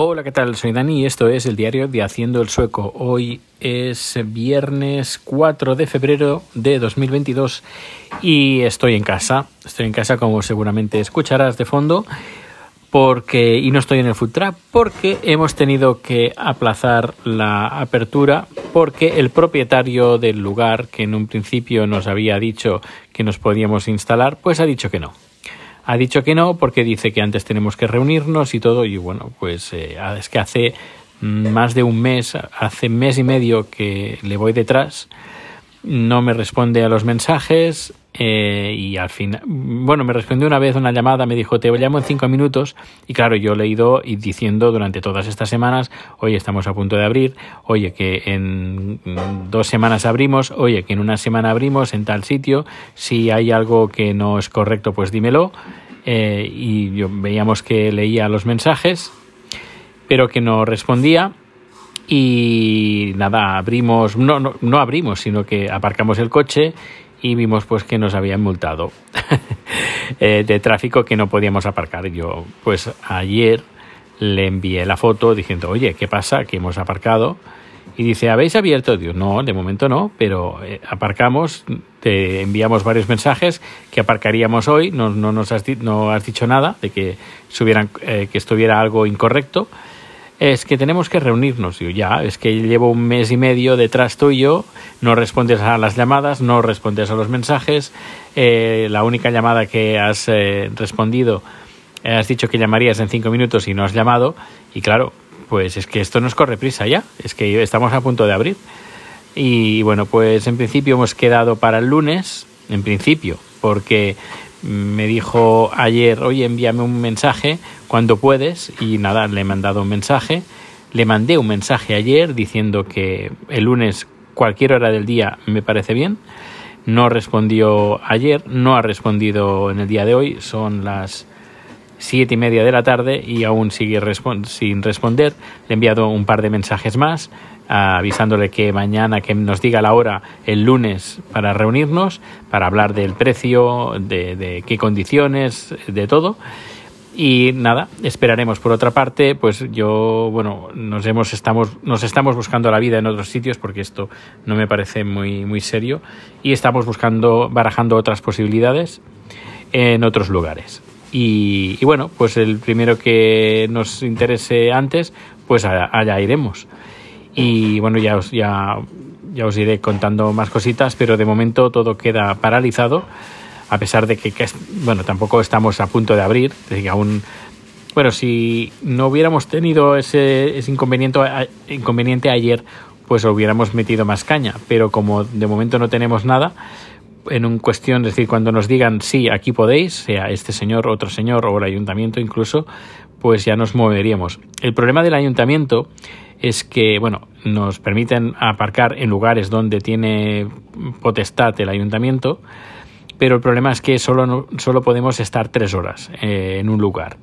Hola, ¿qué tal? Soy Dani y esto es el diario de Haciendo el Sueco. Hoy es viernes 4 de febrero de 2022 y estoy en casa. Estoy en casa como seguramente escucharás de fondo porque y no estoy en el food trap porque hemos tenido que aplazar la apertura porque el propietario del lugar que en un principio nos había dicho que nos podíamos instalar pues ha dicho que no ha dicho que no porque dice que antes tenemos que reunirnos y todo y bueno, pues eh, es que hace más de un mes, hace mes y medio que le voy detrás, no me responde a los mensajes eh, y al final, bueno, me respondió una vez una llamada, me dijo, te llamo en cinco minutos y claro, yo le he ido diciendo durante todas estas semanas, oye, estamos a punto de abrir, oye, que en dos semanas abrimos, oye, que en una semana abrimos en tal sitio, si hay algo que no es correcto, pues dímelo. Eh, y yo veíamos que leía los mensajes, pero que no respondía. Y nada, abrimos, no, no, no abrimos, sino que aparcamos el coche y vimos pues que nos habían multado eh, de tráfico que no podíamos aparcar. Yo pues ayer le envié la foto diciendo, oye, ¿qué pasa? Que hemos aparcado y dice, ¿habéis abierto? Dios, no, de momento no, pero eh, aparcamos, te enviamos varios mensajes que aparcaríamos hoy, no, no nos has, no has dicho nada de que, subieran, eh, que estuviera algo incorrecto. Es que tenemos que reunirnos. Yo ya, es que llevo un mes y medio detrás tuyo, no respondes a las llamadas, no respondes a los mensajes. Eh, la única llamada que has respondido, has dicho que llamarías en cinco minutos y no has llamado. Y claro, pues es que esto nos corre prisa ya, es que estamos a punto de abrir. Y bueno, pues en principio hemos quedado para el lunes, en principio, porque me dijo ayer, oye, envíame un mensaje cuando puedes, y nada, le he mandado un mensaje. Le mandé un mensaje ayer diciendo que el lunes, cualquier hora del día, me parece bien. No respondió ayer, no ha respondido en el día de hoy, son las siete y media de la tarde y aún sigue sin responder. Le he enviado un par de mensajes más avisándole que mañana que nos diga la hora el lunes para reunirnos, para hablar del precio, de, de qué condiciones, de todo. Y nada, esperaremos. Por otra parte, pues yo, bueno, nos hemos estamos nos estamos buscando la vida en otros sitios porque esto no me parece muy muy serio y estamos buscando barajando otras posibilidades en otros lugares. Y, bueno, pues el primero que nos interese antes, pues allá, iremos. Y bueno, ya os, ya, ya os iré contando más cositas, pero de momento todo queda paralizado, a pesar de que, bueno, tampoco estamos a punto de abrir, que aún bueno, si no hubiéramos tenido ese, ese inconveniente, inconveniente ayer, pues hubiéramos metido más caña. Pero como de momento no tenemos nada, en un cuestión, es decir, cuando nos digan sí, aquí podéis, sea este señor, otro señor o el ayuntamiento incluso, pues ya nos moveríamos. El problema del ayuntamiento es que, bueno, nos permiten aparcar en lugares donde tiene potestad el ayuntamiento, pero el problema es que solo, solo podemos estar tres horas eh, en un lugar.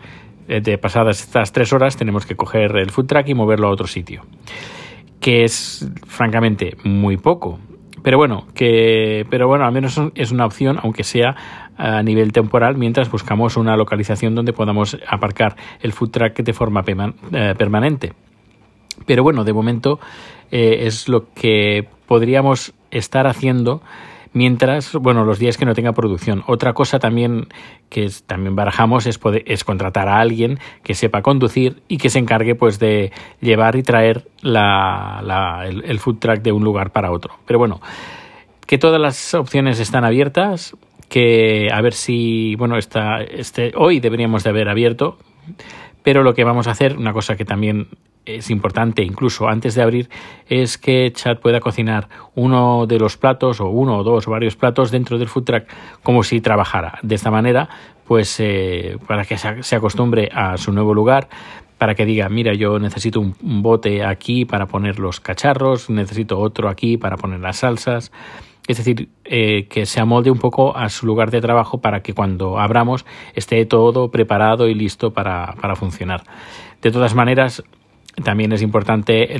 Eh, de pasadas estas tres horas tenemos que coger el food truck y moverlo a otro sitio, que es francamente muy poco pero bueno, que, pero bueno, al menos es una opción, aunque sea a nivel temporal, mientras buscamos una localización donde podamos aparcar el food truck de forma eh, permanente. Pero bueno, de momento eh, es lo que podríamos estar haciendo mientras, bueno, los días que no tenga producción. Otra cosa también que también barajamos es, poder, es contratar a alguien que sepa conducir y que se encargue pues de llevar y traer la, el, food truck de un lugar para otro. Pero bueno, que todas las opciones están abiertas, que a ver si, bueno, está, este, hoy deberíamos de haber abierto, pero lo que vamos a hacer, una cosa que también es importante incluso antes de abrir es que Chad pueda cocinar uno de los platos o uno o dos o varios platos dentro del food truck como si trabajara. De esta manera, pues eh, para que se acostumbre a su nuevo lugar, para que diga, mira, yo necesito un, bote aquí para poner los cacharros, necesito otro aquí para poner las salsas. Es decir, eh, que se amolde un poco a su lugar de trabajo para que cuando abramos esté todo preparado y listo para, para funcionar. De todas maneras, también es importante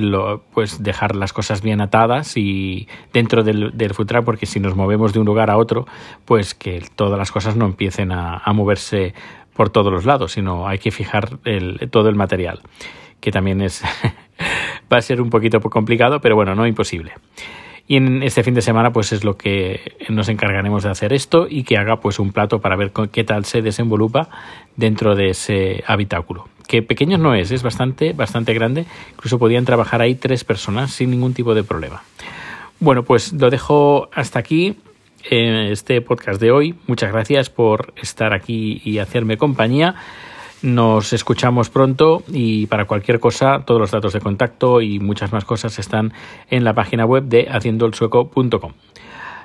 pues dejar las cosas bien atadas y dentro del, del porque si nos movemos de un lugar a otro, pues que todas las cosas no empiecen a, moverse por todos los lados, sino hay que fijar todo el material que también es va a ser un poquito complicado, pero bueno, no imposible. Y en este fin de semana, pues es lo que nos encargaremos de hacer esto y que haga pues un plato para ver qué tal se desenvolupa dentro de ese habitáculo. Que pequeño no es, es bastante, bastante grande. Incluso podían trabajar ahí tres personas sin ningún tipo de problema. Bueno, pues lo dejo hasta aquí en este podcast de hoy. Muchas gracias por estar aquí y hacerme compañía. Nos escuchamos pronto y para cualquier cosa todos los datos de contacto y muchas más cosas están en la página web de haciendoelsueco.com.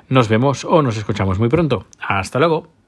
Nos vemos o nos escuchamos muy pronto. Hasta luego.